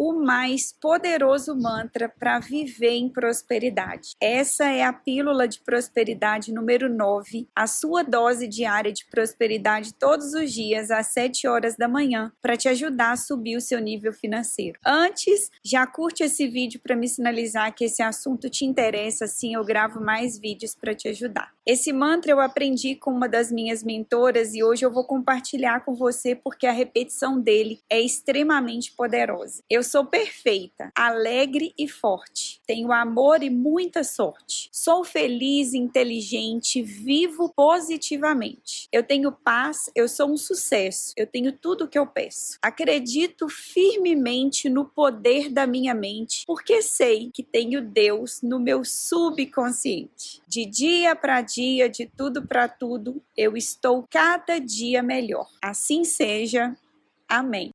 o mais poderoso mantra para viver em prosperidade. Essa é a pílula de prosperidade número 9, a sua dose diária de prosperidade todos os dias às 7 horas da manhã, para te ajudar a subir o seu nível financeiro. Antes, já curte esse vídeo para me sinalizar que esse assunto te interessa, assim eu gravo mais vídeos para te ajudar. Esse mantra eu aprendi com uma das minhas mentoras e hoje eu vou compartilhar com você porque a repetição dele é extremamente poderosa. Eu sou perfeita, alegre e forte. Tenho amor e muita sorte. Sou feliz, inteligente, vivo positivamente. Eu tenho paz, eu sou um sucesso. Eu tenho tudo o que eu peço. Acredito firmemente no poder da minha mente, porque sei que tenho Deus no meu subconsciente. De dia para dia, de tudo para tudo, eu estou cada dia melhor. Assim seja. Amém.